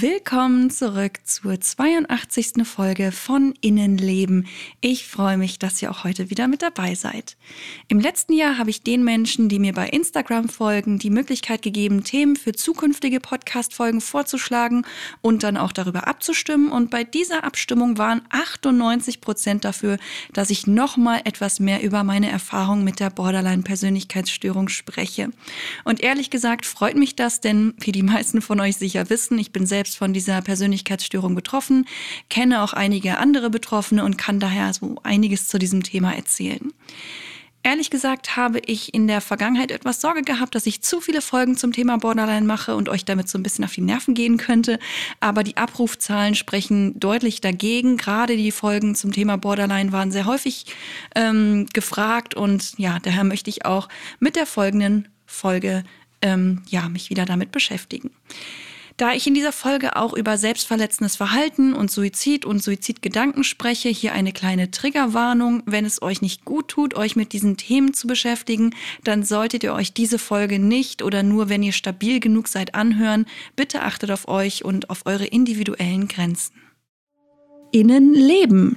Willkommen zurück zur 82. Folge von Innenleben. Ich freue mich, dass ihr auch heute wieder mit dabei seid. Im letzten Jahr habe ich den Menschen, die mir bei Instagram folgen, die Möglichkeit gegeben, Themen für zukünftige Podcast-Folgen vorzuschlagen und dann auch darüber abzustimmen. Und bei dieser Abstimmung waren 98 Prozent dafür, dass ich nochmal etwas mehr über meine Erfahrung mit der Borderline-Persönlichkeitsstörung spreche. Und ehrlich gesagt freut mich das, denn wie die meisten von euch sicher wissen, ich bin selbst von dieser Persönlichkeitsstörung betroffen, kenne auch einige andere Betroffene und kann daher so einiges zu diesem Thema erzählen. Ehrlich gesagt habe ich in der Vergangenheit etwas Sorge gehabt, dass ich zu viele Folgen zum Thema Borderline mache und euch damit so ein bisschen auf die Nerven gehen könnte. Aber die Abrufzahlen sprechen deutlich dagegen. Gerade die Folgen zum Thema Borderline waren sehr häufig ähm, gefragt und ja, daher möchte ich auch mit der folgenden Folge ähm, ja mich wieder damit beschäftigen. Da ich in dieser Folge auch über selbstverletzendes Verhalten und Suizid und Suizidgedanken spreche, hier eine kleine Triggerwarnung. Wenn es euch nicht gut tut, euch mit diesen Themen zu beschäftigen, dann solltet ihr euch diese Folge nicht oder nur, wenn ihr stabil genug seid, anhören. Bitte achtet auf euch und auf eure individuellen Grenzen. Innenleben,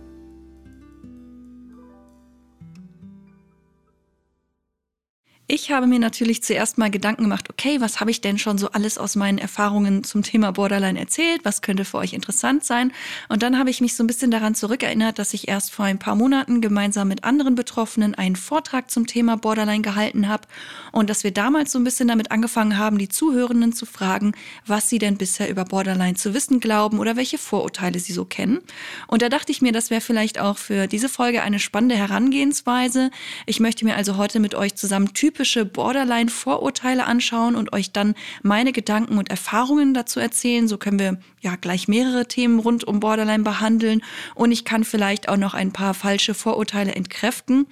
Ich habe mir natürlich zuerst mal Gedanken gemacht, okay, was habe ich denn schon so alles aus meinen Erfahrungen zum Thema Borderline erzählt? Was könnte für euch interessant sein? Und dann habe ich mich so ein bisschen daran zurückerinnert, dass ich erst vor ein paar Monaten gemeinsam mit anderen Betroffenen einen Vortrag zum Thema Borderline gehalten habe und dass wir damals so ein bisschen damit angefangen haben, die Zuhörenden zu fragen, was sie denn bisher über Borderline zu wissen glauben oder welche Vorurteile sie so kennen. Und da dachte ich mir, das wäre vielleicht auch für diese Folge eine spannende Herangehensweise. Ich möchte mir also heute mit euch zusammen typisch typische Borderline-Vorurteile anschauen und euch dann meine Gedanken und Erfahrungen dazu erzählen. So können wir ja gleich mehrere Themen rund um Borderline behandeln und ich kann vielleicht auch noch ein paar falsche Vorurteile entkräften.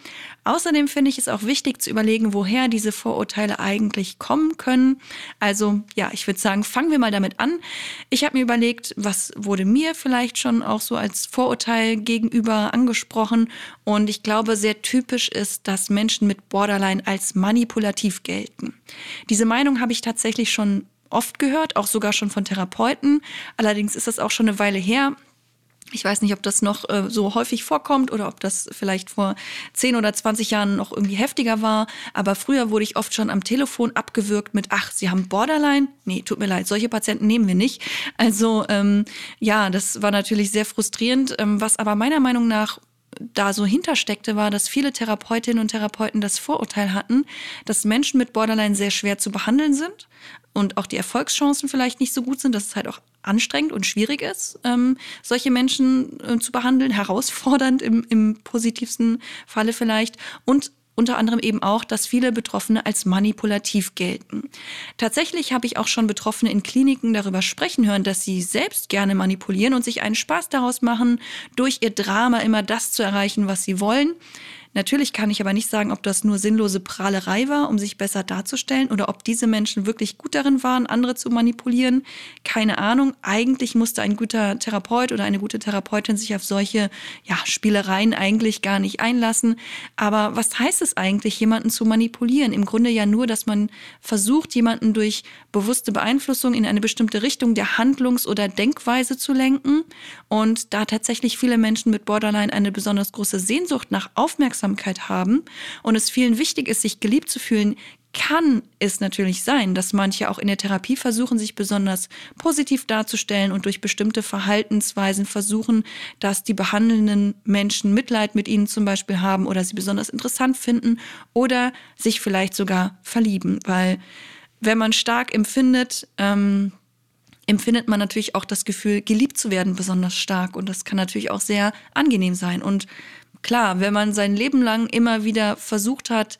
Außerdem finde ich es auch wichtig zu überlegen, woher diese Vorurteile eigentlich kommen können. Also ja, ich würde sagen, fangen wir mal damit an. Ich habe mir überlegt, was wurde mir vielleicht schon auch so als Vorurteil gegenüber angesprochen und ich glaube, sehr typisch ist, dass Menschen mit Borderline als manipulativ gelten. Diese Meinung habe ich tatsächlich schon oft gehört, auch sogar schon von Therapeuten. Allerdings ist das auch schon eine Weile her. Ich weiß nicht, ob das noch äh, so häufig vorkommt oder ob das vielleicht vor 10 oder 20 Jahren noch irgendwie heftiger war. Aber früher wurde ich oft schon am Telefon abgewürgt mit, ach, Sie haben Borderline? Nee, tut mir leid, solche Patienten nehmen wir nicht. Also ähm, ja, das war natürlich sehr frustrierend. Ähm, was aber meiner Meinung nach da so hintersteckte, war, dass viele Therapeutinnen und Therapeuten das Vorurteil hatten, dass Menschen mit Borderline sehr schwer zu behandeln sind und auch die Erfolgschancen vielleicht nicht so gut sind, dass es halt auch anstrengend und schwierig ist, ähm, solche Menschen äh, zu behandeln, herausfordernd im, im positivsten Falle vielleicht. Und unter anderem eben auch, dass viele Betroffene als manipulativ gelten. Tatsächlich habe ich auch schon Betroffene in Kliniken darüber sprechen hören, dass sie selbst gerne manipulieren und sich einen Spaß daraus machen, durch ihr Drama immer das zu erreichen, was sie wollen. Natürlich kann ich aber nicht sagen, ob das nur sinnlose Prahlerei war, um sich besser darzustellen, oder ob diese Menschen wirklich gut darin waren, andere zu manipulieren. Keine Ahnung. Eigentlich musste ein guter Therapeut oder eine gute Therapeutin sich auf solche ja, Spielereien eigentlich gar nicht einlassen. Aber was heißt es eigentlich, jemanden zu manipulieren? Im Grunde ja nur, dass man versucht, jemanden durch bewusste Beeinflussung in eine bestimmte Richtung der Handlungs- oder Denkweise zu lenken. Und da tatsächlich viele Menschen mit Borderline eine besonders große Sehnsucht nach Aufmerksamkeit Aufmerksamkeit haben und es vielen wichtig ist, sich geliebt zu fühlen, kann es natürlich sein, dass manche auch in der Therapie versuchen, sich besonders positiv darzustellen und durch bestimmte Verhaltensweisen versuchen, dass die behandelnden Menschen Mitleid mit ihnen zum Beispiel haben oder sie besonders interessant finden oder sich vielleicht sogar verlieben. Weil wenn man stark empfindet, ähm, empfindet man natürlich auch das Gefühl, geliebt zu werden, besonders stark. Und das kann natürlich auch sehr angenehm sein. Und klar, wenn man sein Leben lang immer wieder versucht hat,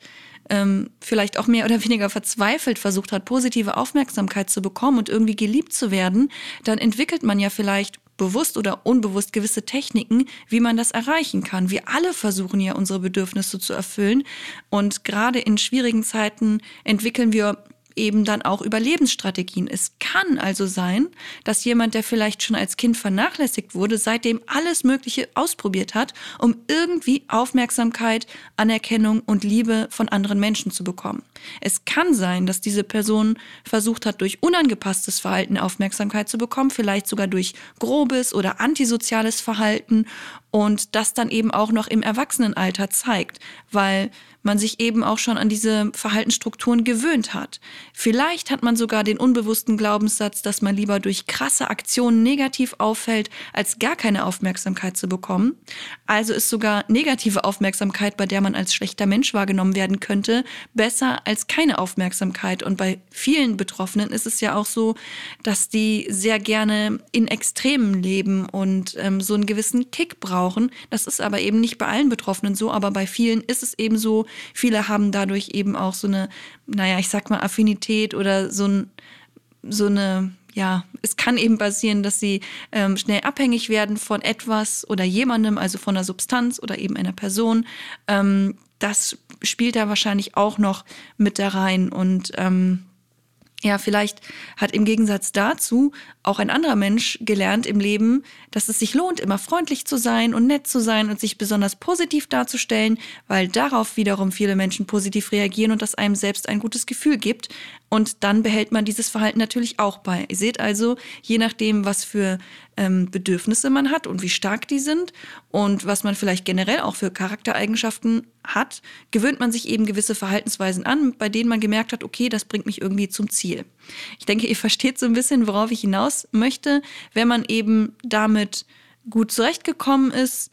ähm, vielleicht auch mehr oder weniger verzweifelt versucht hat, positive Aufmerksamkeit zu bekommen und irgendwie geliebt zu werden, dann entwickelt man ja vielleicht bewusst oder unbewusst gewisse Techniken, wie man das erreichen kann. Wir alle versuchen ja unsere Bedürfnisse zu erfüllen und gerade in schwierigen Zeiten entwickeln wir eben dann auch Überlebensstrategien. Es kann also sein, dass jemand, der vielleicht schon als Kind vernachlässigt wurde, seitdem alles Mögliche ausprobiert hat, um irgendwie Aufmerksamkeit, Anerkennung und Liebe von anderen Menschen zu bekommen. Es kann sein, dass diese Person versucht hat, durch unangepasstes Verhalten Aufmerksamkeit zu bekommen, vielleicht sogar durch grobes oder antisoziales Verhalten und das dann eben auch noch im Erwachsenenalter zeigt, weil man sich eben auch schon an diese Verhaltensstrukturen gewöhnt hat. Vielleicht hat man sogar den unbewussten Glaubenssatz, dass man lieber durch krasse Aktionen negativ auffällt, als gar keine Aufmerksamkeit zu bekommen. Also ist sogar negative Aufmerksamkeit, bei der man als schlechter Mensch wahrgenommen werden könnte, besser als keine Aufmerksamkeit. Und bei vielen Betroffenen ist es ja auch so, dass die sehr gerne in Extremen leben und ähm, so einen gewissen Kick brauchen. Das ist aber eben nicht bei allen Betroffenen so, aber bei vielen ist es eben so, Viele haben dadurch eben auch so eine, naja, ich sag mal Affinität oder so, ein, so eine, ja, es kann eben passieren, dass sie ähm, schnell abhängig werden von etwas oder jemandem, also von einer Substanz oder eben einer Person. Ähm, das spielt da wahrscheinlich auch noch mit da rein und ähm, ja, vielleicht hat im Gegensatz dazu auch ein anderer Mensch gelernt im Leben, dass es sich lohnt, immer freundlich zu sein und nett zu sein und sich besonders positiv darzustellen, weil darauf wiederum viele Menschen positiv reagieren und das einem selbst ein gutes Gefühl gibt. Und dann behält man dieses Verhalten natürlich auch bei. Ihr seht also, je nachdem, was für ähm, Bedürfnisse man hat und wie stark die sind und was man vielleicht generell auch für Charaktereigenschaften hat, gewöhnt man sich eben gewisse Verhaltensweisen an, bei denen man gemerkt hat, okay, das bringt mich irgendwie zum Ziel. Ich denke, ihr versteht so ein bisschen, worauf ich hinaus möchte, wenn man eben damit gut zurechtgekommen ist,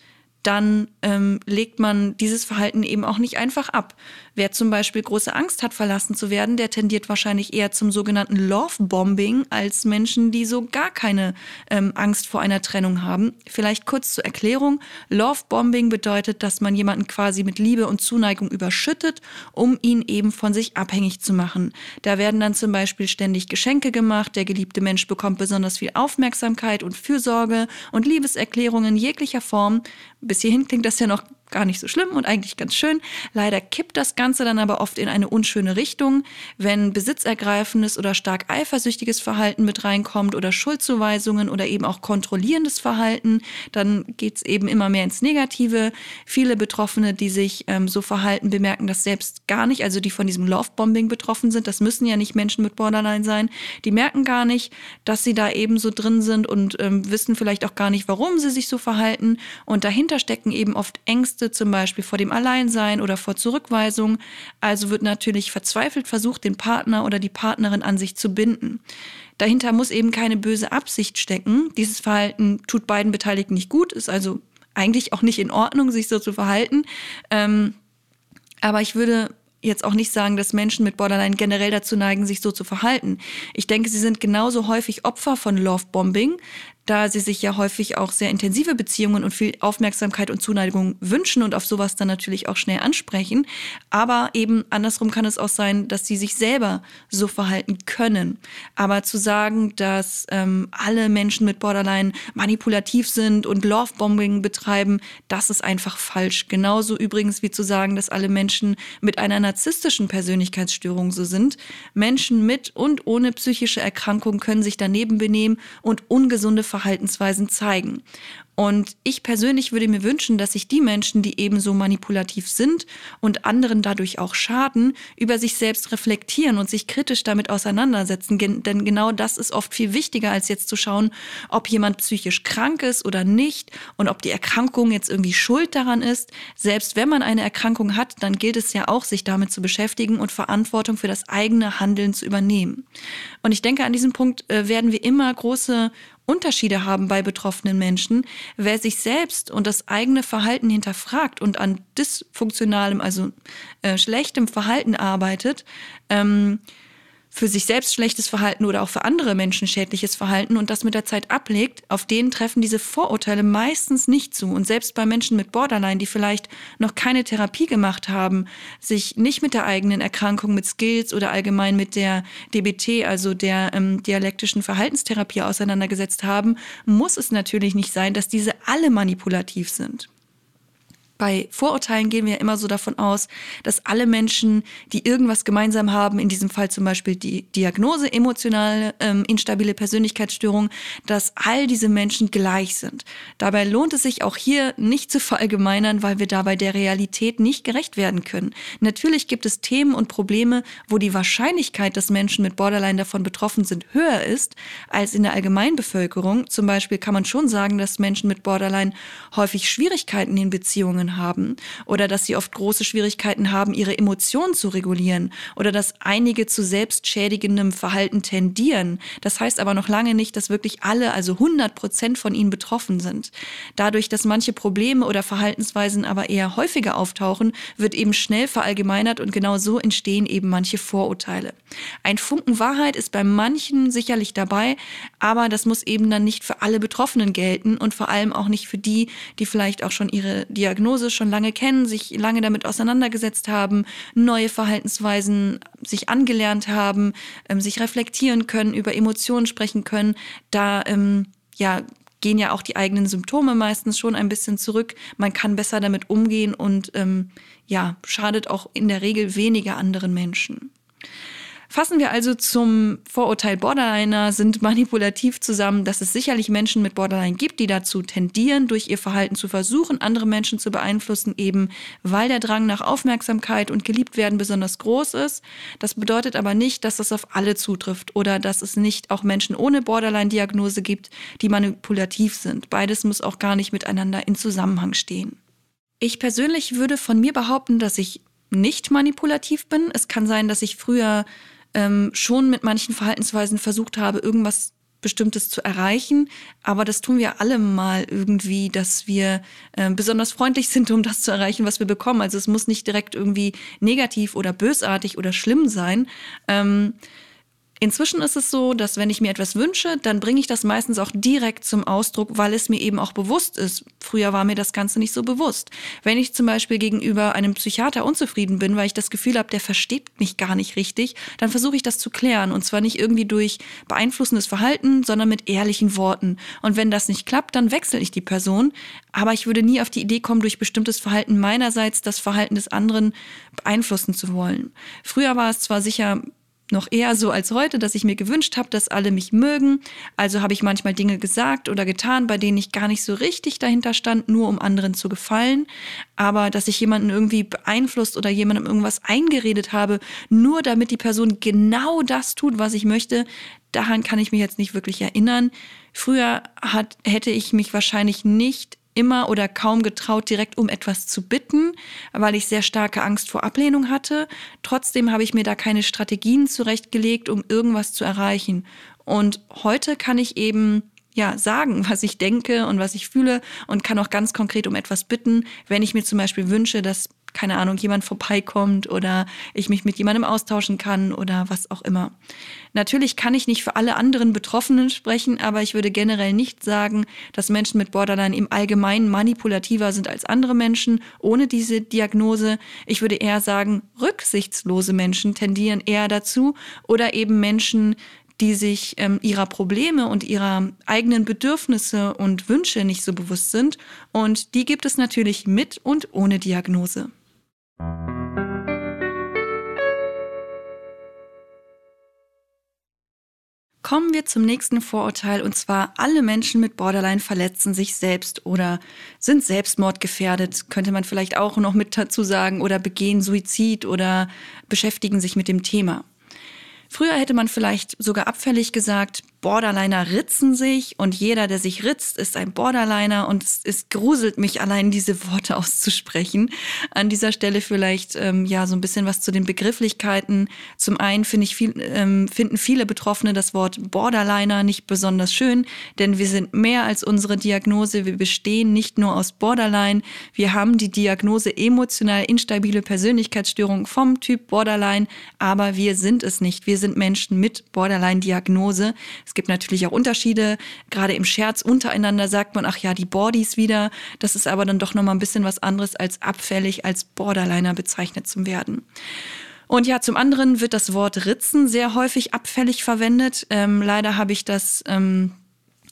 dann ähm, legt man dieses Verhalten eben auch nicht einfach ab. Wer zum Beispiel große Angst hat, verlassen zu werden, der tendiert wahrscheinlich eher zum sogenannten Love-Bombing als Menschen, die so gar keine ähm, Angst vor einer Trennung haben. Vielleicht kurz zur Erklärung. Love-Bombing bedeutet, dass man jemanden quasi mit Liebe und Zuneigung überschüttet, um ihn eben von sich abhängig zu machen. Da werden dann zum Beispiel ständig Geschenke gemacht, der geliebte Mensch bekommt besonders viel Aufmerksamkeit und Fürsorge und Liebeserklärungen jeglicher Form. Bis hierhin klingt das ja noch gar nicht so schlimm und eigentlich ganz schön. Leider kippt das Ganze dann aber oft in eine unschöne Richtung, wenn besitzergreifendes oder stark eifersüchtiges Verhalten mit reinkommt oder Schuldzuweisungen oder eben auch kontrollierendes Verhalten, dann geht's eben immer mehr ins Negative. Viele Betroffene, die sich ähm, so verhalten, bemerken das selbst gar nicht, also die von diesem Love-Bombing betroffen sind, das müssen ja nicht Menschen mit Borderline sein, die merken gar nicht, dass sie da eben so drin sind und ähm, wissen vielleicht auch gar nicht, warum sie sich so verhalten und dahinter stecken eben oft Ängste, Ängste, zum Beispiel vor dem Alleinsein oder vor Zurückweisung. Also wird natürlich verzweifelt versucht, den Partner oder die Partnerin an sich zu binden. Dahinter muss eben keine böse Absicht stecken. Dieses Verhalten tut beiden Beteiligten nicht gut, ist also eigentlich auch nicht in Ordnung, sich so zu verhalten. Ähm, aber ich würde jetzt auch nicht sagen, dass Menschen mit Borderline generell dazu neigen, sich so zu verhalten. Ich denke, sie sind genauso häufig Opfer von Lovebombing, da sie sich ja häufig auch sehr intensive Beziehungen und viel Aufmerksamkeit und Zuneigung wünschen und auf sowas dann natürlich auch schnell ansprechen. Aber eben andersrum kann es auch sein, dass sie sich selber so verhalten können. Aber zu sagen, dass ähm, alle Menschen mit Borderline manipulativ sind und Lovebombing betreiben, das ist einfach falsch. Genauso übrigens wie zu sagen, dass alle Menschen mit einer narzisstischen Persönlichkeitsstörung so sind. Menschen mit und ohne psychische Erkrankung können sich daneben benehmen und ungesunde Verhalten Verhaltensweisen zeigen. Und ich persönlich würde mir wünschen, dass sich die Menschen, die eben so manipulativ sind und anderen dadurch auch schaden, über sich selbst reflektieren und sich kritisch damit auseinandersetzen. Denn genau das ist oft viel wichtiger, als jetzt zu schauen, ob jemand psychisch krank ist oder nicht und ob die Erkrankung jetzt irgendwie schuld daran ist. Selbst wenn man eine Erkrankung hat, dann gilt es ja auch, sich damit zu beschäftigen und Verantwortung für das eigene Handeln zu übernehmen. Und ich denke, an diesem Punkt äh, werden wir immer große Unterschiede haben bei betroffenen Menschen. Wer sich selbst und das eigene Verhalten hinterfragt und an dysfunktionalem, also äh, schlechtem Verhalten arbeitet, ähm, für sich selbst schlechtes Verhalten oder auch für andere Menschen schädliches Verhalten und das mit der Zeit ablegt, auf denen treffen diese Vorurteile meistens nicht zu. Und selbst bei Menschen mit Borderline, die vielleicht noch keine Therapie gemacht haben, sich nicht mit der eigenen Erkrankung, mit Skills oder allgemein mit der DBT, also der ähm, dialektischen Verhaltenstherapie auseinandergesetzt haben, muss es natürlich nicht sein, dass diese alle manipulativ sind bei Vorurteilen gehen wir immer so davon aus, dass alle Menschen, die irgendwas gemeinsam haben, in diesem Fall zum Beispiel die Diagnose emotionale ähm, instabile Persönlichkeitsstörung, dass all diese Menschen gleich sind. Dabei lohnt es sich auch hier nicht zu verallgemeinern, weil wir dabei der Realität nicht gerecht werden können. Natürlich gibt es Themen und Probleme, wo die Wahrscheinlichkeit, dass Menschen mit Borderline davon betroffen sind, höher ist als in der Allgemeinbevölkerung. Zum Beispiel kann man schon sagen, dass Menschen mit Borderline häufig Schwierigkeiten in Beziehungen Essstörungen haben oder dass sie oft große Schwierigkeiten haben, ihre Emotionen zu regulieren oder dass einige zu selbstschädigendem Verhalten tendieren. Das heißt aber noch lange nicht, dass wirklich alle, also 100 Prozent von ihnen betroffen sind. Dadurch, dass manche Probleme oder Verhaltensweisen aber eher häufiger auftauchen, wird eben schnell verallgemeinert und genau so entstehen eben manche Vorurteile. Ein Funken Wahrheit ist bei manchen sicherlich dabei, aber das muss eben dann nicht für alle Betroffenen gelten und vor allem auch nicht für die, die vielleicht auch schon ihre Diagnose Hypnose schon lange kennen, sich lange damit auseinandergesetzt haben, neue Verhaltensweisen sich angelernt haben, ähm, sich reflektieren können, über Emotionen sprechen können, da ähm, ja gehen ja auch die eigenen Symptome meistens schon ein bisschen zurück. Man kann besser damit umgehen und ähm, ja, schadet auch in der Regel weniger anderen Menschen. Fassen wir also zum Vorurteil Borderliner sind manipulativ zusammen, dass es sicherlich Menschen mit Borderline gibt, die dazu tendieren, durch ihr Verhalten zu versuchen, andere Menschen zu beeinflussen, eben weil der Drang nach Aufmerksamkeit und geliebt werden besonders groß ist. Das bedeutet aber nicht, dass das auf alle zutrifft oder dass es nicht auch Menschen ohne Borderline-Diagnose gibt, die manipulativ sind. Beides muss auch gar nicht miteinander in Zusammenhang stehen. Ich persönlich würde von mir behaupten, dass ich nicht manipulativ bin. Es kann sein, dass ich früher ähm, schon mit manchen Verhaltensweisen versucht habe, irgendwas Bestimmtes zu erreichen. Aber das tun wir alle mal irgendwie, dass wir äh, besonders freundlich sind, um das zu erreichen, was wir bekommen. Also es muss nicht direkt irgendwie negativ oder bösartig oder schlimm sein. Ähm, Inzwischen ist es so, dass wenn ich mir etwas wünsche, dann bringe ich das meistens auch direkt zum Ausdruck, weil es mir eben auch bewusst ist. Früher war mir das Ganze nicht so bewusst. Wenn ich zum Beispiel gegenüber einem Psychiater unzufrieden bin, weil ich das Gefühl habe, der versteht mich gar nicht richtig, dann versuche ich das zu klären. Und zwar nicht irgendwie durch beeinflussendes Verhalten, sondern mit ehrlichen Worten. Und wenn das nicht klappt, dann wechsle ich die Person. Aber ich würde nie auf die Idee kommen, durch bestimmtes Verhalten meinerseits das Verhalten des anderen beeinflussen zu wollen. Früher war es zwar sicher noch eher so als heute, dass ich mir gewünscht habe, dass alle mich mögen. Also habe ich manchmal Dinge gesagt oder getan, bei denen ich gar nicht so richtig dahinter stand, nur um anderen zu gefallen. Aber dass ich jemanden irgendwie beeinflusst oder jemandem irgendwas eingeredet habe, nur damit die Person genau das tut, was ich möchte, daran kann ich mich jetzt nicht wirklich erinnern. Früher hat, hätte ich mich wahrscheinlich nicht immer oder kaum getraut, direkt um etwas zu bitten, weil ich sehr starke Angst vor Ablehnung hatte. Trotzdem habe ich mir da keine Strategien zurechtgelegt, um irgendwas zu erreichen. Und heute kann ich eben ja, sagen, was ich denke und was ich fühle und kann auch ganz konkret um etwas bitten, wenn ich mir zum Beispiel wünsche, dass keine Ahnung, jemand vorbeikommt oder ich mich mit jemandem austauschen kann oder was auch immer. Natürlich kann ich nicht für alle anderen Betroffenen sprechen, aber ich würde generell nicht sagen, dass Menschen mit Borderline im Allgemeinen manipulativer sind als andere Menschen ohne diese Diagnose. Ich würde eher sagen, rücksichtslose Menschen tendieren eher dazu oder eben Menschen, die sich ähm, ihrer Probleme und ihrer eigenen Bedürfnisse und Wünsche nicht so bewusst sind. Und die gibt es natürlich mit und ohne Diagnose. Kommen wir zum nächsten Vorurteil und zwar alle Menschen mit Borderline verletzen sich selbst oder sind selbstmordgefährdet, könnte man vielleicht auch noch mit dazu sagen, oder begehen Suizid oder beschäftigen sich mit dem Thema. Früher hätte man vielleicht sogar abfällig gesagt, Borderliner ritzen sich und jeder, der sich ritzt, ist ein Borderliner und es, es gruselt mich allein, diese Worte auszusprechen. An dieser Stelle vielleicht ähm, ja so ein bisschen was zu den Begrifflichkeiten. Zum einen finde ich viel, ähm, finden viele Betroffene das Wort Borderliner nicht besonders schön, denn wir sind mehr als unsere Diagnose. Wir bestehen nicht nur aus Borderline, wir haben die Diagnose emotional instabile Persönlichkeitsstörung vom Typ Borderline, aber wir sind es nicht. Wir sind Menschen mit Borderline-Diagnose. Es gibt natürlich auch Unterschiede. Gerade im Scherz untereinander sagt man, ach ja, die Bordys wieder. Das ist aber dann doch nochmal ein bisschen was anderes als abfällig, als Borderliner bezeichnet zu werden. Und ja, zum anderen wird das Wort Ritzen sehr häufig abfällig verwendet. Ähm, leider habe ich das ähm,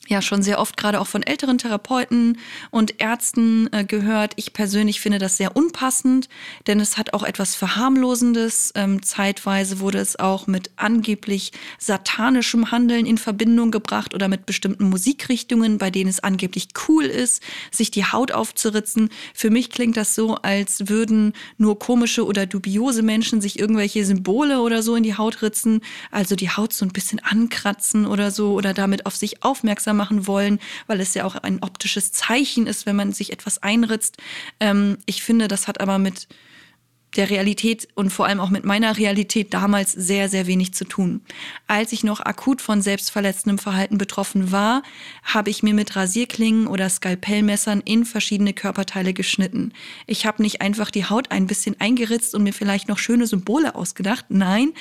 ja schon sehr oft gerade auch von älteren Therapeuten und Ärzten äh, gehört. Ich persönlich finde das sehr unpassend, denn es hat auch etwas Verharmlosendes. Ähm, zeitweise wurde es auch mit angeblich satanischem Handeln in Verbindung gebracht oder mit bestimmten Musikrichtungen, bei denen es angeblich cool ist, sich die Haut aufzuritzen. Für mich klingt das so, als würden nur komische oder dubiose Menschen sich irgendwelche Symbole oder so in die Haut ritzen, also die Haut so ein bisschen ankratzen oder so oder damit auf sich aufmerksam machen wollen, weil es ja auch ein optisches Zeichen ist, wenn man sich etwas einritzt. Ähm, ich finde, das hat aber mit der Realität und vor allem auch mit meiner Realität damals sehr, sehr wenig zu tun. Als ich noch akut von selbstverletzendem Verhalten betroffen war, habe ich mir mit Rasierklingen oder Skalpellmessern in verschiedene Körperteile geschnitten. Ich habe nicht einfach die Haut ein bisschen eingeritzt und mir vielleicht noch schöne Symbole ausgedacht. Nein,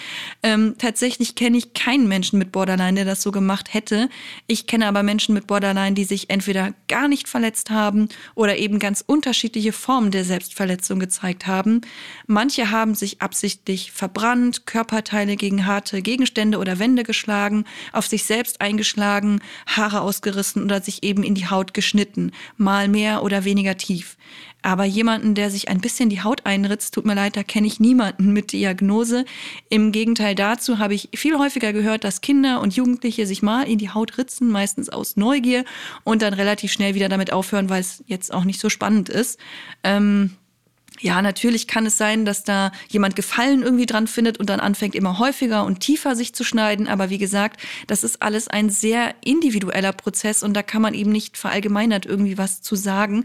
ähm, tatsächlich kenne ich keinen Menschen mit Borderline, der das so gemacht hätte. Ich kenne aber Menschen mit Borderline, die sich entweder gar nicht verletzt haben oder eben ganz unterschiedliche Formen der Selbstverletzung gezeigt haben. Manche haben sich absichtlich verbrannt, Körperteile gegen harte Gegenstände oder Wände geschlagen, auf sich selbst eingeschlagen, Haare ausgerissen oder sich eben in die Haut geschnitten, mal mehr oder weniger tief. Aber jemanden, der sich ein bisschen die Haut einritzt, tut mir leid, da kenne ich niemanden mit Diagnose. Im Gegenteil dazu habe ich viel häufiger gehört, dass Kinder und Jugendliche sich mal in die Haut ritzen, meistens aus Neugier und dann relativ schnell wieder damit aufhören, weil es jetzt auch nicht so spannend ist. Ähm, ja, natürlich kann es sein, dass da jemand Gefallen irgendwie dran findet und dann anfängt immer häufiger und tiefer sich zu schneiden. Aber wie gesagt, das ist alles ein sehr individueller Prozess und da kann man eben nicht verallgemeinert irgendwie was zu sagen.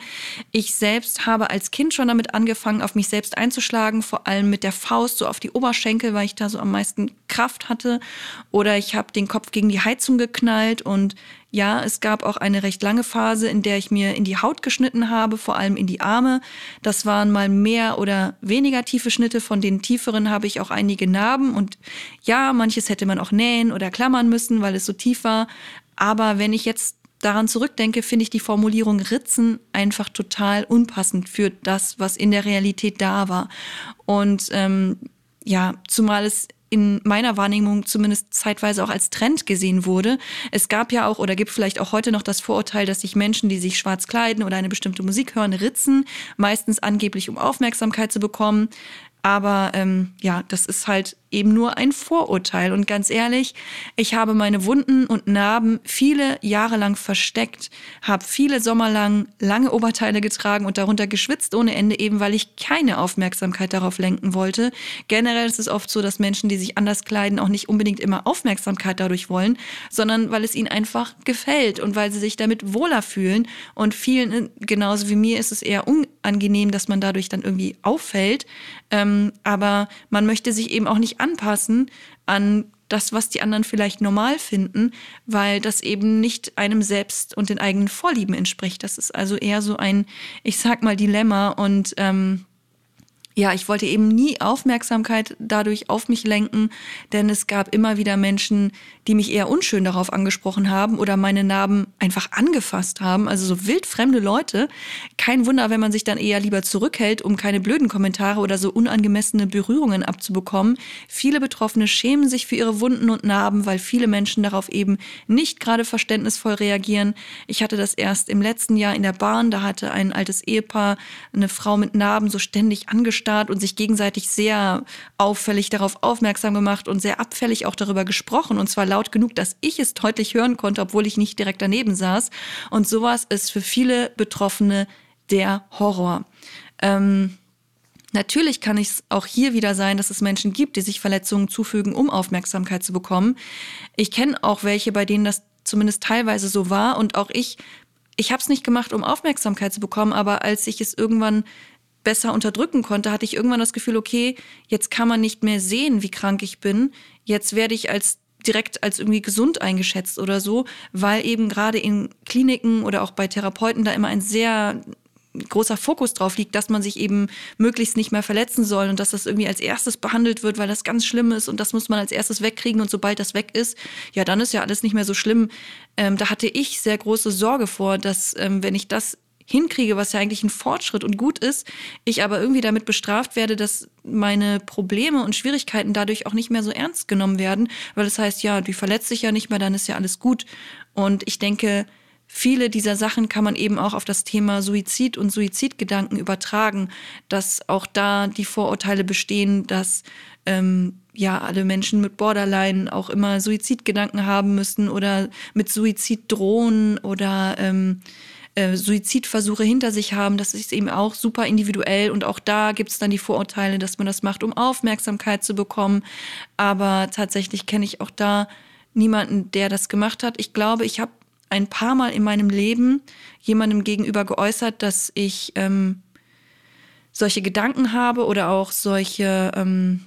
Ich selbst habe als Kind schon damit angefangen, auf mich selbst einzuschlagen, vor allem mit der Faust so auf die Oberschenkel, weil ich da so am meisten Kraft hatte. Oder ich habe den Kopf gegen die Heizung geknallt und ja, es gab auch eine recht lange Phase, in der ich mir in die Haut geschnitten habe, vor allem in die Arme. Das waren mal mehr oder weniger tiefe Schnitte. Von den tieferen habe ich auch einige Narben. Und ja, manches hätte man auch nähen oder klammern müssen, weil es so tief war. Aber wenn ich jetzt daran zurückdenke, finde ich die Formulierung Ritzen einfach total unpassend für das, was in der Realität da war. Und ähm, ja, zumal es in meiner Wahrnehmung zumindest zeitweise auch als Trend gesehen wurde. Es gab ja auch oder gibt vielleicht auch heute noch das Vorurteil, dass sich Menschen, die sich schwarz kleiden oder eine bestimmte Musik hören, ritzen, meistens angeblich um Aufmerksamkeit zu bekommen. Aber ähm, ja, das ist halt eben nur ein Vorurteil. Und ganz ehrlich, ich habe meine Wunden und Narben viele Jahre lang versteckt, habe viele Sommer lang lange Oberteile getragen und darunter geschwitzt ohne Ende, eben weil ich keine Aufmerksamkeit darauf lenken wollte. Generell ist es oft so, dass Menschen, die sich anders kleiden, auch nicht unbedingt immer Aufmerksamkeit dadurch wollen, sondern weil es ihnen einfach gefällt und weil sie sich damit wohler fühlen. Und vielen, genauso wie mir, ist es eher unangenehm, dass man dadurch dann irgendwie auffällt. Ähm, aber man möchte sich eben auch nicht anpassen an das, was die anderen vielleicht normal finden, weil das eben nicht einem selbst und den eigenen Vorlieben entspricht. Das ist also eher so ein, ich sag mal, Dilemma und ähm, ja, ich wollte eben nie Aufmerksamkeit dadurch auf mich lenken, denn es gab immer wieder Menschen, die mich eher unschön darauf angesprochen haben oder meine Narben einfach angefasst haben, also so wildfremde Leute. Kein Wunder, wenn man sich dann eher lieber zurückhält, um keine blöden Kommentare oder so unangemessene Berührungen abzubekommen. Viele Betroffene schämen sich für ihre Wunden und Narben, weil viele Menschen darauf eben nicht gerade verständnisvoll reagieren. Ich hatte das erst im letzten Jahr in der Bahn, da hatte ein altes Ehepaar eine Frau mit Narben so ständig angestarrt gestarrt und sich gegenseitig sehr auffällig darauf aufmerksam gemacht und sehr abfällig auch darüber gesprochen. Und zwar laut genug, dass ich es deutlich hören konnte, obwohl ich nicht direkt daneben saß. Und sowas ist für viele Betroffene der Horror. Ähm, Natürlich kann es auch hier wieder sein, dass es Menschen gibt, die sich Verletzungen zufügen, um Aufmerksamkeit zu bekommen. Ich kenne auch welche, bei denen das zumindest teilweise so war. Und auch ich, ich habe es nicht gemacht, um Aufmerksamkeit zu bekommen, aber als ich es irgendwann besser unterdrücken konnte, hatte ich irgendwann das Gefühl, okay, jetzt kann man nicht mehr sehen, wie krank ich bin. Jetzt werde ich als direkt als irgendwie gesund eingeschätzt oder so, weil eben gerade in Kliniken oder auch bei Therapeuten da immer ein sehr großer Fokus drauf liegt, dass man sich eben möglichst nicht mehr verletzen soll und dass das irgendwie als erstes behandelt wird, weil das ganz schlimm ist und das muss man als erstes wegkriegen und sobald das weg ist, ja, dann ist ja alles nicht mehr so schlimm. Ähm, da hatte ich sehr große Sorge vor, dass ähm, wenn ich das hinkriege, was ja eigentlich ein Fortschritt und gut ist, ich aber irgendwie damit bestraft werde, dass meine Probleme und Schwierigkeiten dadurch auch nicht mehr so ernst genommen werden, weil das heißt, ja, die verletzt sich ja nicht mehr, dann ist ja alles gut. Und ich denke, viele dieser Sachen kann man eben auch auf das Thema Suizid und Suizidgedanken übertragen, dass auch da die Vorurteile bestehen, dass ähm, ja alle Menschen mit Borderline auch immer Suizidgedanken haben müssen oder mit Suizid drohen oder ähm, äh, Suizidversuche hinter sich haben. Das ist eben auch super individuell und auch da gibt es dann die Vorurteile, dass man das macht, um Aufmerksamkeit zu bekommen. Aber tatsächlich kenne ich auch da niemanden, der das gemacht hat. Ich glaube, ich habe ein paar Mal in meinem Leben jemandem gegenüber geäußert, dass ich ähm, solche Gedanken habe oder auch solche ähm,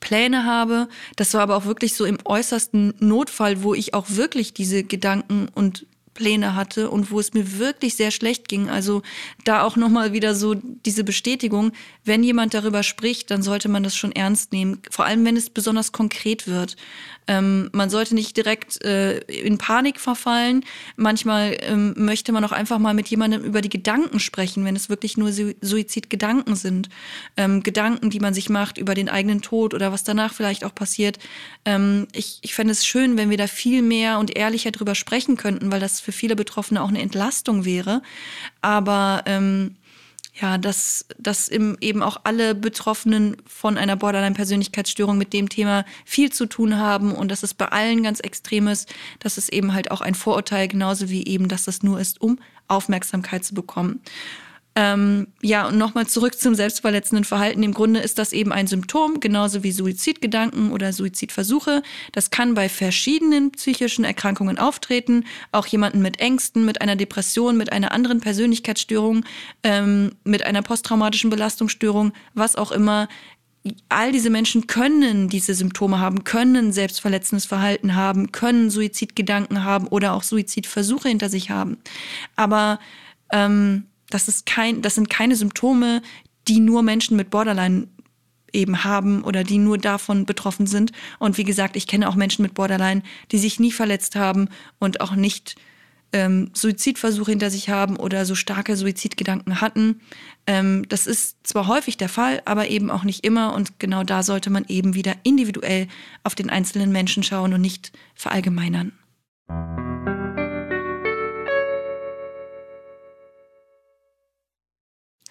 Pläne habe. Das war aber auch wirklich so im äußersten Notfall, wo ich auch wirklich diese Gedanken und Pläne hatte und wo es mir wirklich sehr schlecht ging. Also da auch nochmal wieder so diese Bestätigung, wenn jemand darüber spricht, dann sollte man das schon ernst nehmen. Vor allem, wenn es besonders konkret wird. Ähm, man sollte nicht direkt äh, in Panik verfallen. Manchmal ähm, möchte man auch einfach mal mit jemandem über die Gedanken sprechen, wenn es wirklich nur Su Suizidgedanken sind. Ähm, Gedanken, die man sich macht über den eigenen Tod oder was danach vielleicht auch passiert. Ähm, ich ich fände es schön, wenn wir da viel mehr und ehrlicher drüber sprechen könnten, weil das für viele Betroffene auch eine Entlastung wäre. Aber ähm, ja, dass, dass eben auch alle Betroffenen von einer Borderline-Persönlichkeitsstörung mit dem Thema viel zu tun haben und dass es bei allen ganz extrem ist, dass es eben halt auch ein Vorurteil genauso wie eben, dass das nur ist, um Aufmerksamkeit zu bekommen. Ähm, ja, und nochmal zurück zum selbstverletzenden Verhalten. Im Grunde ist das eben ein Symptom, genauso wie Suizidgedanken oder Suizidversuche. Das kann bei verschiedenen psychischen Erkrankungen auftreten. Auch jemanden mit Ängsten, mit einer Depression, mit einer anderen Persönlichkeitsstörung, ähm, mit einer posttraumatischen Belastungsstörung, was auch immer. All diese Menschen können diese Symptome haben, können selbstverletzendes Verhalten haben, können Suizidgedanken haben oder auch Suizidversuche hinter sich haben. Aber ähm, das, ist kein, das sind keine Symptome, die nur Menschen mit Borderline eben haben oder die nur davon betroffen sind. Und wie gesagt, ich kenne auch Menschen mit Borderline, die sich nie verletzt haben und auch nicht ähm, Suizidversuche hinter sich haben oder so starke Suizidgedanken hatten. Ähm, das ist zwar häufig der Fall, aber eben auch nicht immer. Und genau da sollte man eben wieder individuell auf den einzelnen Menschen schauen und nicht verallgemeinern.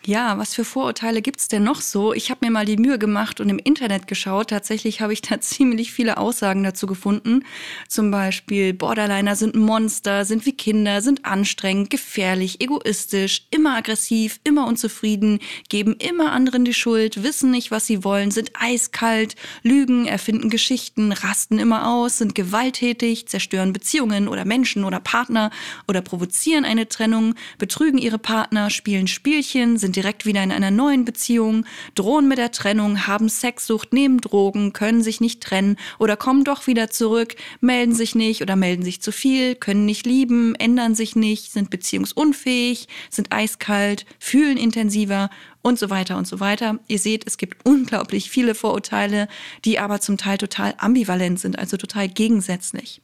Ja, was für Vorurteile gibt's denn noch so? Ich habe mir mal die Mühe gemacht und im Internet geschaut. Tatsächlich habe ich da ziemlich viele Aussagen dazu gefunden. Zum Beispiel, Borderliner sind Monster, sind wie Kinder, sind anstrengend, gefährlich, egoistisch, immer aggressiv, immer unzufrieden, geben immer anderen die Schuld, wissen nicht, was sie wollen, sind eiskalt, lügen, erfinden Geschichten, rasten immer aus, sind gewalttätig, zerstören Beziehungen oder Menschen oder Partner oder provozieren eine Trennung, betrügen ihre Partner, spielen Spielchen, sind direkt wieder in einer neuen Beziehung, drohen mit der Trennung, haben Sexsucht, nehmen Drogen, können sich nicht trennen oder kommen doch wieder zurück, melden sich nicht oder melden sich zu viel, können nicht lieben, ändern sich nicht, sind beziehungsunfähig, sind eiskalt, fühlen intensiver und so weiter und so weiter. Ihr seht, es gibt unglaublich viele Vorurteile, die aber zum Teil total ambivalent sind, also total gegensätzlich.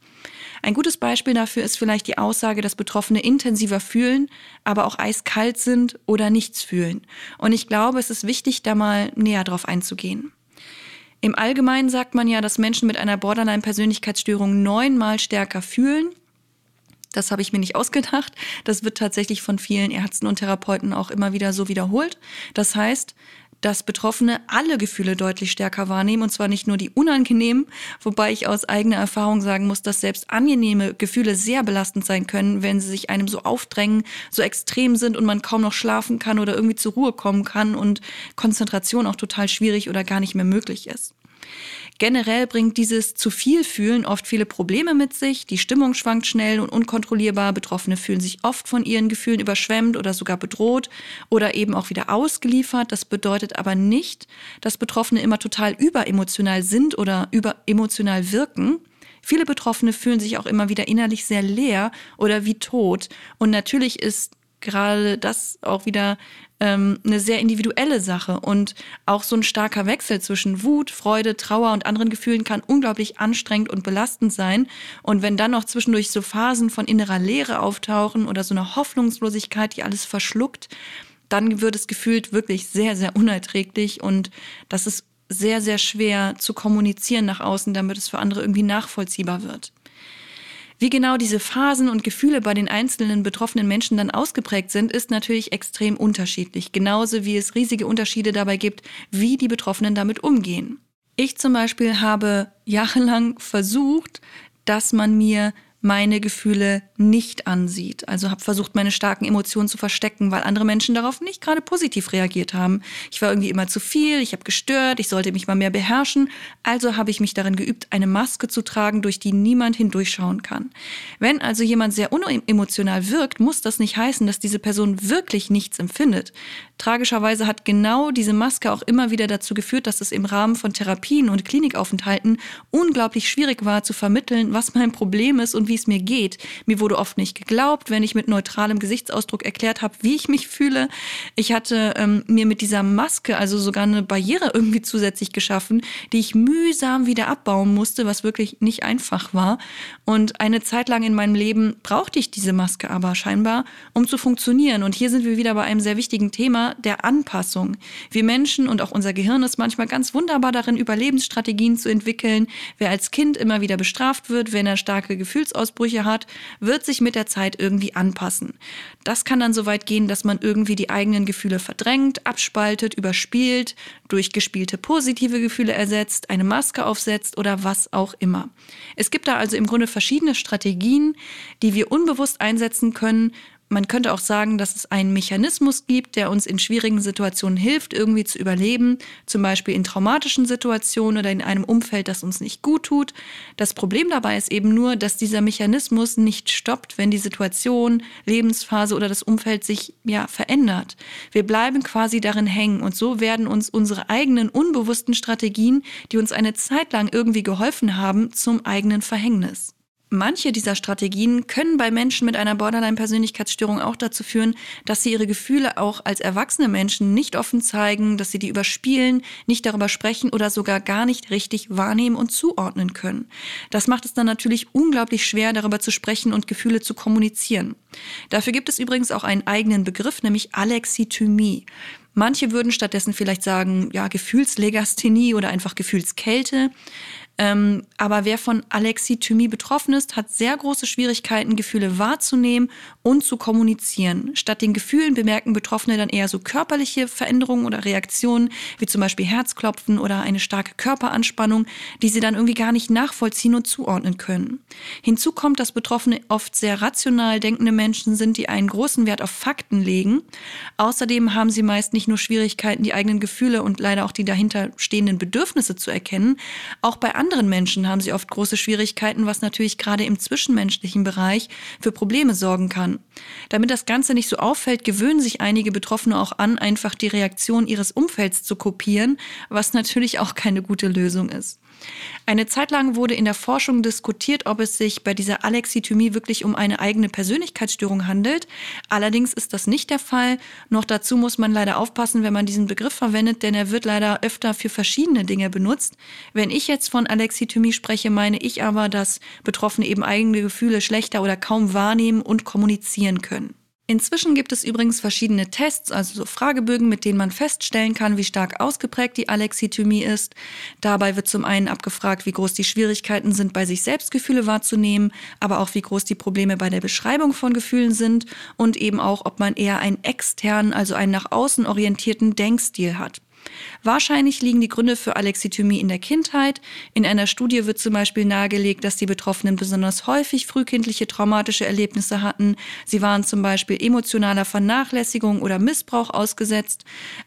Ein gutes Beispiel dafür ist vielleicht die Aussage, dass Betroffene intensiver fühlen, aber auch eiskalt sind oder nichts fühlen. Und ich glaube, es ist wichtig, da mal näher drauf einzugehen. Im Allgemeinen sagt man ja, dass Menschen mit einer Borderline-Persönlichkeitsstörung neunmal stärker fühlen. Das habe ich mir nicht ausgedacht. Das wird tatsächlich von vielen Ärzten und Therapeuten auch immer wieder so wiederholt. Das heißt, dass Betroffene alle Gefühle deutlich stärker wahrnehmen und zwar nicht nur die unangenehmen, wobei ich aus eigener Erfahrung sagen muss, dass selbst angenehme Gefühle sehr belastend sein können, wenn sie sich einem so aufdrängen, so extrem sind und man kaum noch schlafen kann oder irgendwie zur Ruhe kommen kann und Konzentration auch total schwierig oder gar nicht mehr möglich ist. Generell bringt dieses zu viel Fühlen oft viele Probleme mit sich. Die Stimmung schwankt schnell und unkontrollierbar. Betroffene fühlen sich oft von ihren Gefühlen überschwemmt oder sogar bedroht oder eben auch wieder ausgeliefert. Das bedeutet aber nicht, dass Betroffene immer total überemotional sind oder überemotional wirken. Viele Betroffene fühlen sich auch immer wieder innerlich sehr leer oder wie tot. Und natürlich ist gerade das auch wieder ähm, eine sehr individuelle Sache und auch so ein starker Wechsel zwischen Wut, Freude, Trauer und anderen Gefühlen kann unglaublich anstrengend und belastend sein. Und wenn dann noch zwischendurch so Phasen von innerer Leere auftauchen oder so eine Hoffnungslosigkeit, die alles verschluckt, dann wird es gefühlt wirklich sehr, sehr unerträglich und das ist sehr, sehr schwer zu kommunizieren nach außen, damit es für andere irgendwie nachvollziehbar wird. Wie genau diese Phasen und Gefühle bei den einzelnen betroffenen Menschen dann ausgeprägt sind, ist natürlich extrem unterschiedlich, genauso wie es riesige Unterschiede dabei gibt, wie die Betroffenen damit umgehen. Ich zum Beispiel habe jahrelang versucht, dass man mir meine Gefühle nicht ansieht. Also habe versucht, meine starken Emotionen zu verstecken, weil andere Menschen darauf nicht gerade positiv reagiert haben. Ich war irgendwie immer zu viel, ich habe gestört, ich sollte mich mal mehr beherrschen. Also habe ich mich darin geübt, eine Maske zu tragen, durch die niemand hindurchschauen kann. Wenn also jemand sehr unemotional wirkt, muss das nicht heißen, dass diese Person wirklich nichts empfindet. Tragischerweise hat genau diese Maske auch immer wieder dazu geführt, dass es im Rahmen von Therapien und Klinikaufenthalten unglaublich schwierig war zu vermitteln, was mein Problem ist und wie es mir geht. Mir wurde oft nicht geglaubt, wenn ich mit neutralem Gesichtsausdruck erklärt habe, wie ich mich fühle. Ich hatte ähm, mir mit dieser Maske also sogar eine Barriere irgendwie zusätzlich geschaffen, die ich mühsam wieder abbauen musste, was wirklich nicht einfach war. Und eine Zeit lang in meinem Leben brauchte ich diese Maske aber scheinbar, um zu funktionieren. Und hier sind wir wieder bei einem sehr wichtigen Thema der Anpassung. Wir Menschen und auch unser Gehirn ist manchmal ganz wunderbar darin, Überlebensstrategien zu entwickeln. Wer als Kind immer wieder bestraft wird, wenn er starke Gefühlsausbrüche Ausbrüche hat, wird sich mit der Zeit irgendwie anpassen. Das kann dann so weit gehen, dass man irgendwie die eigenen Gefühle verdrängt, abspaltet, überspielt, durch gespielte positive Gefühle ersetzt, eine Maske aufsetzt oder was auch immer. Es gibt da also im Grunde verschiedene Strategien, die wir unbewusst einsetzen können, man könnte auch sagen, dass es einen Mechanismus gibt, der uns in schwierigen Situationen hilft, irgendwie zu überleben, zum Beispiel in traumatischen Situationen oder in einem Umfeld, das uns nicht gut tut. Das Problem dabei ist eben nur, dass dieser Mechanismus nicht stoppt, wenn die Situation, Lebensphase oder das Umfeld sich ja verändert. Wir bleiben quasi darin hängen und so werden uns unsere eigenen unbewussten Strategien, die uns eine Zeit lang irgendwie geholfen haben, zum eigenen Verhängnis. Manche dieser Strategien können bei Menschen mit einer Borderline-Persönlichkeitsstörung auch dazu führen, dass sie ihre Gefühle auch als erwachsene Menschen nicht offen zeigen, dass sie die überspielen, nicht darüber sprechen oder sogar gar nicht richtig wahrnehmen und zuordnen können. Das macht es dann natürlich unglaublich schwer, darüber zu sprechen und Gefühle zu kommunizieren. Dafür gibt es übrigens auch einen eigenen Begriff, nämlich Alexithymie. Manche würden stattdessen vielleicht sagen, ja, Gefühlslegasthenie oder einfach Gefühlskälte. Ähm, aber wer von Alexithymie betroffen ist, hat sehr große Schwierigkeiten, Gefühle wahrzunehmen und zu kommunizieren. Statt den Gefühlen bemerken Betroffene dann eher so körperliche Veränderungen oder Reaktionen, wie zum Beispiel Herzklopfen oder eine starke Körperanspannung, die sie dann irgendwie gar nicht nachvollziehen und zuordnen können. Hinzu kommt, dass Betroffene oft sehr rational denkende Menschen sind, die einen großen Wert auf Fakten legen. Außerdem haben sie meist nicht nur Schwierigkeiten, die eigenen Gefühle und leider auch die dahinter stehenden Bedürfnisse zu erkennen, auch bei anderen Menschen haben sie oft große Schwierigkeiten, was natürlich gerade im zwischenmenschlichen Bereich für Probleme sorgen kann. Damit das Ganze nicht so auffällt, gewöhnen sich einige Betroffene auch an, einfach die Reaktion ihres Umfelds zu kopieren, was natürlich auch keine gute Lösung ist. Eine Zeit lang wurde in der Forschung diskutiert, ob es sich bei dieser Alexithymie wirklich um eine eigene Persönlichkeitsstörung handelt. Allerdings ist das nicht der Fall. Noch dazu muss man leider aufpassen, wenn man diesen Begriff verwendet, denn er wird leider öfter für verschiedene Dinge benutzt. Wenn ich jetzt von Alexithymie spreche, meine ich aber, dass Betroffene eben eigene Gefühle schlechter oder kaum wahrnehmen und kommunizieren können. Inzwischen gibt es übrigens verschiedene Tests, also so Fragebögen, mit denen man feststellen kann, wie stark ausgeprägt die Alexithymie ist. Dabei wird zum einen abgefragt, wie groß die Schwierigkeiten sind, bei sich selbst Gefühle wahrzunehmen, aber auch wie groß die Probleme bei der Beschreibung von Gefühlen sind und eben auch, ob man eher einen externen, also einen nach außen orientierten Denkstil hat. Wahrscheinlich liegen die Gründe für Alexithymie in der Kindheit. In einer Studie wird zum Beispiel nahegelegt, dass die Betroffenen besonders häufig frühkindliche traumatische Erlebnisse hatten. Sie waren zum Beispiel emotionaler Vernachlässigung oder Missbrauch ausgesetzt.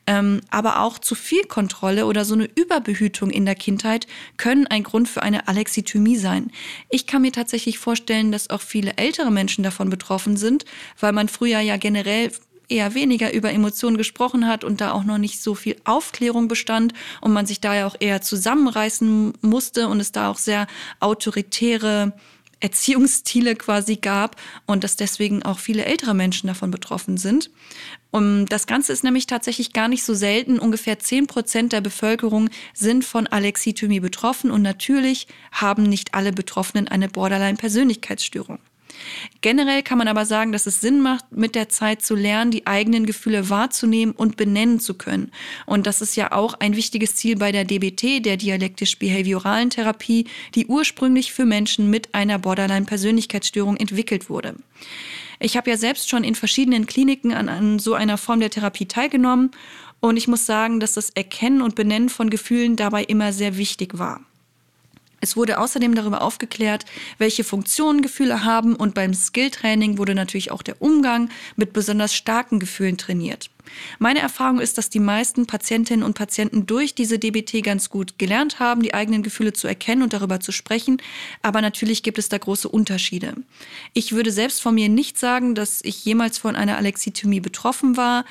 Ähm, aber auch zu viel Kontrolle oder so eine Überbehütung in der Kindheit können ein Grund für eine Alexithymie sein. Ich kann mir tatsächlich vorstellen, dass auch viele ältere Menschen davon betroffen sind, weil man früher ja generell eher weniger über Emotionen gesprochen hat und da auch noch nicht so viel Aufklärung bestand und man sich da ja auch eher zusammenreißen musste und es da auch sehr autoritäre Erziehungsstile quasi gab und dass deswegen auch viele ältere Menschen davon betroffen sind. Und das Ganze ist nämlich tatsächlich gar nicht so selten. Ungefähr zehn Prozent der Bevölkerung sind von Alexithymie betroffen und natürlich haben nicht alle Betroffenen eine Borderline-Persönlichkeitsstörung. Generell kann man aber sagen, dass es Sinn macht, mit der Zeit zu lernen, die eigenen Gefühle wahrzunehmen und benennen zu können. Und das ist ja auch ein wichtiges Ziel bei der DBT, der dialektisch-behavioralen Therapie, die ursprünglich für Menschen mit einer Borderline-Persönlichkeitsstörung entwickelt wurde. Ich habe ja selbst schon in verschiedenen Kliniken an, an so einer Form der Therapie teilgenommen und ich muss sagen, dass das Erkennen und Benennen von Gefühlen dabei immer sehr wichtig war. Es wurde außerdem darüber aufgeklärt, welche Funktionen Gefühle haben und beim Skilltraining wurde natürlich auch der Umgang mit besonders starken Gefühlen trainiert. Meine Erfahrung ist, dass die meisten Patientinnen und Patienten durch diese DBT ganz gut gelernt haben, die eigenen Gefühle zu erkennen und darüber zu sprechen. Aber natürlich gibt es da große Unterschiede. Ich würde selbst von mir nicht sagen, dass ich jemals von einer Alexithymie betroffen war.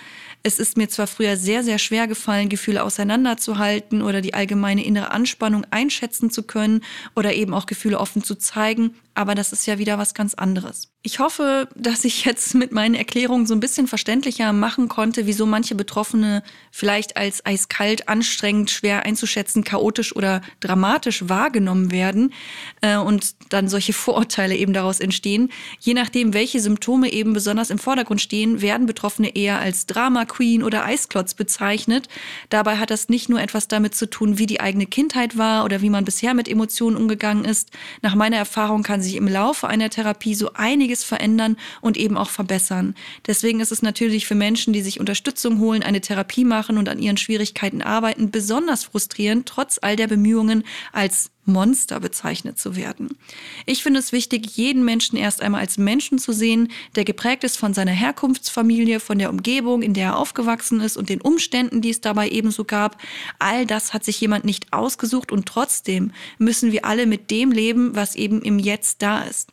Es ist mir zwar früher sehr, sehr schwer gefallen, Gefühle auseinanderzuhalten oder die allgemeine innere Anspannung einschätzen zu können oder eben auch Gefühle offen zu zeigen, aber das ist ja wieder was ganz anderes. Ich hoffe, dass ich jetzt mit meinen Erklärungen so ein bisschen verständlicher machen konnte, wieso manche Betroffene vielleicht als eiskalt, anstrengend, schwer einzuschätzen, chaotisch oder dramatisch wahrgenommen werden äh, und dann solche Vorurteile eben daraus entstehen. Je nachdem, welche Symptome eben besonders im Vordergrund stehen, werden Betroffene eher als Drama Queen oder Eisklotz bezeichnet. Dabei hat das nicht nur etwas damit zu tun, wie die eigene Kindheit war oder wie man bisher mit Emotionen umgegangen ist. Nach meiner Erfahrung kann sich im Laufe einer Therapie so einiges einiges verändern und eben auch verbessern. Deswegen ist es natürlich für Menschen, die sich Unterstützung holen, eine Therapie machen und an ihren Schwierigkeiten arbeiten, besonders frustrierend, trotz all der Bemühungen als Monster bezeichnet zu werden. Ich finde es wichtig, jeden Menschen erst einmal als Menschen zu sehen, der geprägt ist von seiner Herkunftsfamilie, von der Umgebung, in der er aufgewachsen ist und den Umständen, die es dabei ebenso gab. All das hat sich jemand nicht ausgesucht und trotzdem müssen wir alle mit dem leben, was eben im Jetzt da ist.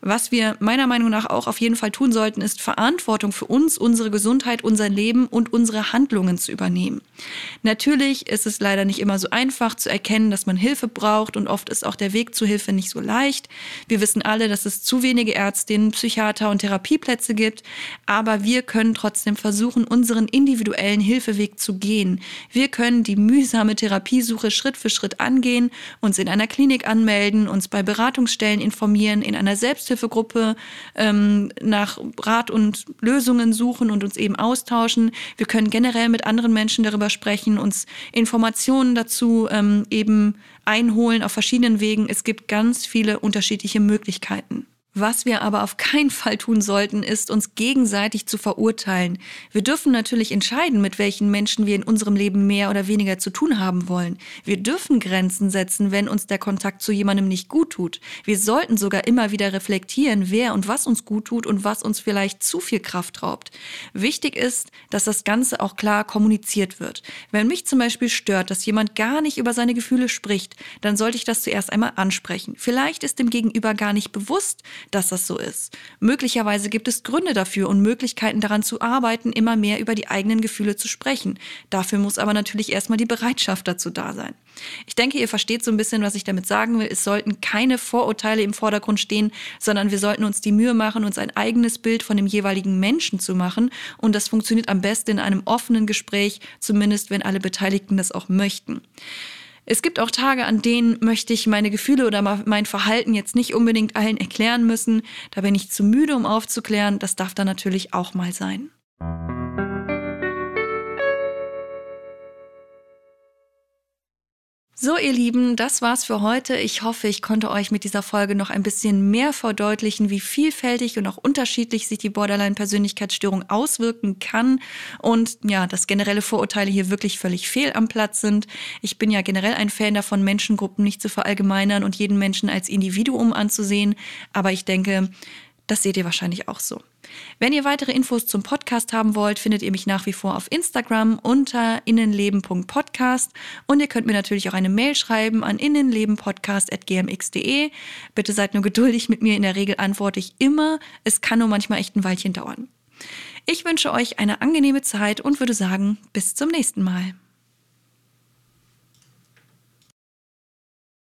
Was wir meiner Meinung nach auch auf jeden Fall tun sollten, ist Verantwortung für uns, unsere Gesundheit, unser Leben und unsere Handlungen zu übernehmen. Natürlich ist es leider nicht immer so einfach zu erkennen, dass man Hilfe braucht und oft ist auch der Weg zur Hilfe nicht so leicht. Wir wissen alle, dass es zu wenige Ärztinnen, Psychiater und Therapieplätze gibt, aber wir können trotzdem versuchen, unseren individuellen Hilfeweg zu gehen. Wir können die mühsame Therapiesuche Schritt für Schritt angehen, uns in einer Klinik anmelden, uns bei Beratungsstellen informieren, in einer Selbst Selbsthilfegruppe ähm, nach Rat und Lösungen suchen und uns eben austauschen. Wir können generell mit anderen Menschen darüber sprechen, uns Informationen dazu ähm, eben einholen auf verschiedenen Wegen. Es gibt ganz viele unterschiedliche Möglichkeiten. Was wir aber auf keinen Fall tun sollten, ist uns gegenseitig zu verurteilen. Wir dürfen natürlich entscheiden, mit welchen Menschen wir in unserem Leben mehr oder weniger zu tun haben wollen. Wir dürfen Grenzen setzen, wenn uns der Kontakt zu jemandem nicht gut tut. Wir sollten sogar immer wieder reflektieren, wer und was uns gut tut und was uns vielleicht zu viel Kraft raubt. Wichtig ist, dass das Ganze auch klar kommuniziert wird. Wenn mich zum Beispiel stört, dass jemand gar nicht über seine Gefühle spricht, dann sollte ich das zuerst einmal ansprechen. Vielleicht ist dem Gegenüber gar nicht bewusst, dass das so ist. Möglicherweise gibt es Gründe dafür und Möglichkeiten daran zu arbeiten, immer mehr über die eigenen Gefühle zu sprechen. Dafür muss aber natürlich erstmal die Bereitschaft dazu da sein. Ich denke, ihr versteht so ein bisschen, was ich damit sagen will. Es sollten keine Vorurteile im Vordergrund stehen, sondern wir sollten uns die Mühe machen, uns ein eigenes Bild von dem jeweiligen Menschen zu machen. Und das funktioniert am besten in einem offenen Gespräch, zumindest wenn alle Beteiligten das auch möchten. Es gibt auch Tage, an denen möchte ich meine Gefühle oder mein Verhalten jetzt nicht unbedingt allen erklären müssen. Da bin ich zu müde, um aufzuklären. Das darf dann natürlich auch mal sein. So, ihr Lieben, das war's für heute. Ich hoffe, ich konnte euch mit dieser Folge noch ein bisschen mehr verdeutlichen, wie vielfältig und auch unterschiedlich sich die Borderline-Persönlichkeitsstörung auswirken kann und ja, dass generelle Vorurteile hier wirklich völlig fehl am Platz sind. Ich bin ja generell ein Fan davon, Menschengruppen nicht zu verallgemeinern und jeden Menschen als Individuum anzusehen, aber ich denke, das seht ihr wahrscheinlich auch so. Wenn ihr weitere Infos zum Podcast haben wollt, findet ihr mich nach wie vor auf Instagram unter innenleben.podcast und ihr könnt mir natürlich auch eine Mail schreiben an innenlebenpodcast.gmx.de. Bitte seid nur geduldig mit mir, in der Regel antworte ich immer. Es kann nur manchmal echt ein Weilchen dauern. Ich wünsche euch eine angenehme Zeit und würde sagen, bis zum nächsten Mal.